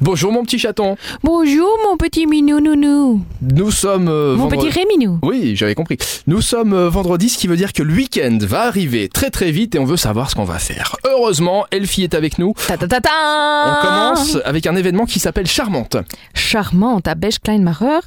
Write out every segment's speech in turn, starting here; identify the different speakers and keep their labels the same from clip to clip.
Speaker 1: Bonjour mon petit chaton.
Speaker 2: Bonjour mon petit minou nounou.
Speaker 1: Nous sommes euh,
Speaker 2: Mon
Speaker 1: vendredi-
Speaker 2: petit Réminou.
Speaker 1: Oui, j'avais compris. Nous sommes euh, vendredi, ce qui veut dire que le week-end va arriver très très vite et on veut savoir ce qu'on va faire. Heureusement, Elfie est avec nous.
Speaker 2: Ta ta ta ta
Speaker 1: On commence avec un événement qui s'appelle Charmante.
Speaker 2: Charmante à Besch-Kleinmacher.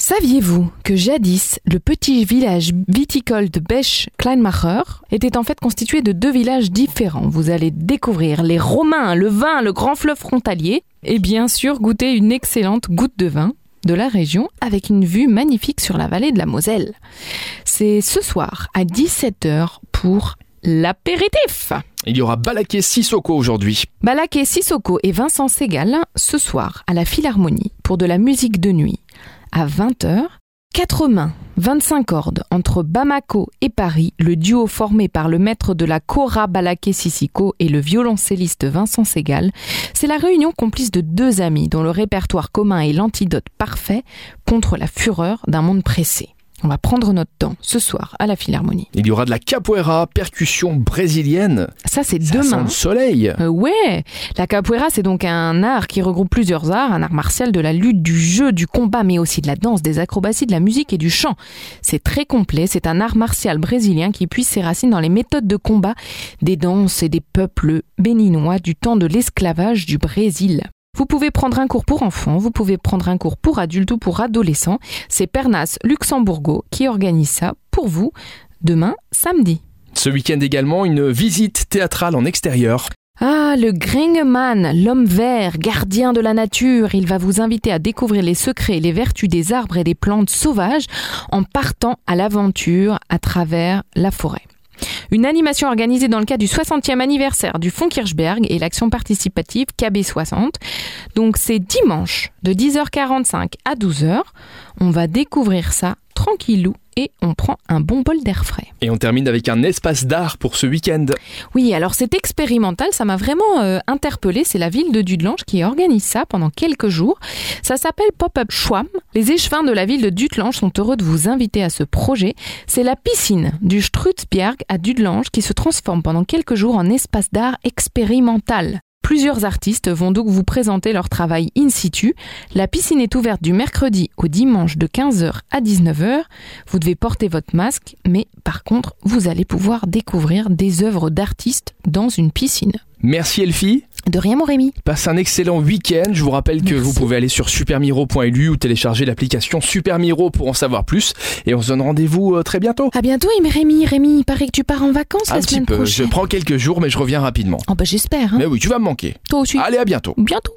Speaker 2: Saviez-vous que jadis, le petit village viticole de Besch-Kleinmacher était en fait constitué de deux villages différents? Vous allez découvrir les Romains, le vin, le grand fleuve frontalier et bien sûr goûter une excellente goutte de vin de la région avec une vue magnifique sur la vallée de la Moselle. C'est ce soir à 17h pour l'apéritif.
Speaker 1: Il y aura Balaké Sissoko aujourd'hui.
Speaker 2: Balaké Sissoko et Vincent Segal ce soir à la Philharmonie pour de la musique de nuit. À 20h, quatre mains, 25 cordes entre Bamako et Paris, le duo formé par le maître de la Kora Balaké Sissoko et le violoncelliste Vincent Segal, c'est la réunion complice de deux amis dont le répertoire commun est l'antidote parfait contre la fureur d'un monde pressé. On va prendre notre temps ce soir à la Philharmonie.
Speaker 1: Il y aura de la capoeira, percussion brésilienne.
Speaker 2: Ça, c'est
Speaker 1: Ça sent
Speaker 2: demain.
Speaker 1: le soleil.
Speaker 2: Euh, ouais, la capoeira c'est donc un art qui regroupe plusieurs arts, un art martial de la lutte, du jeu, du combat, mais aussi de la danse, des acrobaties, de la musique et du chant. C'est très complet, c'est un art martial brésilien qui puise ses racines dans les méthodes de combat des danses et des peuples béninois du temps de l'esclavage du Brésil. Vous pouvez prendre un cours pour enfants, vous pouvez prendre un cours pour adultes ou pour adolescents. C'est Pernas Luxembourgo qui organise ça pour vous demain samedi.
Speaker 1: Ce week-end également, une visite théâtrale en extérieur.
Speaker 2: Ah, le Gringeman, l'homme vert, gardien de la nature, il va vous inviter à découvrir les secrets et les vertus des arbres et des plantes sauvages en partant à l'aventure à travers la forêt. Une animation organisée dans le cadre du 60e anniversaire du Fonds Kirchberg et l'action participative KB60. Donc c'est dimanche de 10h45 à 12h. On va découvrir ça tranquillou et on prend un bon bol d'air frais.
Speaker 1: Et on termine avec un espace d'art pour ce week-end.
Speaker 2: Oui, alors c'est expérimental, ça m'a vraiment euh, interpellé. C'est la ville de Dudelange qui organise ça pendant quelques jours. Ça s'appelle Pop-up Schwamm. Les échevins de la ville de Dudelange sont heureux de vous inviter à ce projet. C'est la piscine du Strutzbjerg à Dudelange qui se transforme pendant quelques jours en espace d'art expérimental. Plusieurs artistes vont donc vous présenter leur travail in situ. La piscine est ouverte du mercredi au dimanche de 15h à 19h. Vous devez porter votre masque, mais par contre, vous allez pouvoir découvrir des œuvres d'artistes dans une piscine.
Speaker 1: Merci Elfie.
Speaker 2: De rien, mon Rémi.
Speaker 1: Passe un excellent week-end. Je vous rappelle que
Speaker 2: Merci.
Speaker 1: vous pouvez aller sur supermiro.lu ou télécharger l'application Supermiro pour en savoir plus. Et on se donne rendez-vous euh, très bientôt.
Speaker 2: À bientôt, mais Rémi, Rémi, il paraît que tu pars en vacances
Speaker 1: Un
Speaker 2: la
Speaker 1: petit
Speaker 2: semaine
Speaker 1: peu. Je
Speaker 2: prochaine.
Speaker 1: prends quelques jours, mais je reviens rapidement.
Speaker 2: Oh bah j'espère, hein.
Speaker 1: Mais oui, tu vas me manquer.
Speaker 2: Toi aussi.
Speaker 1: Allez, à bientôt.
Speaker 2: Bientôt.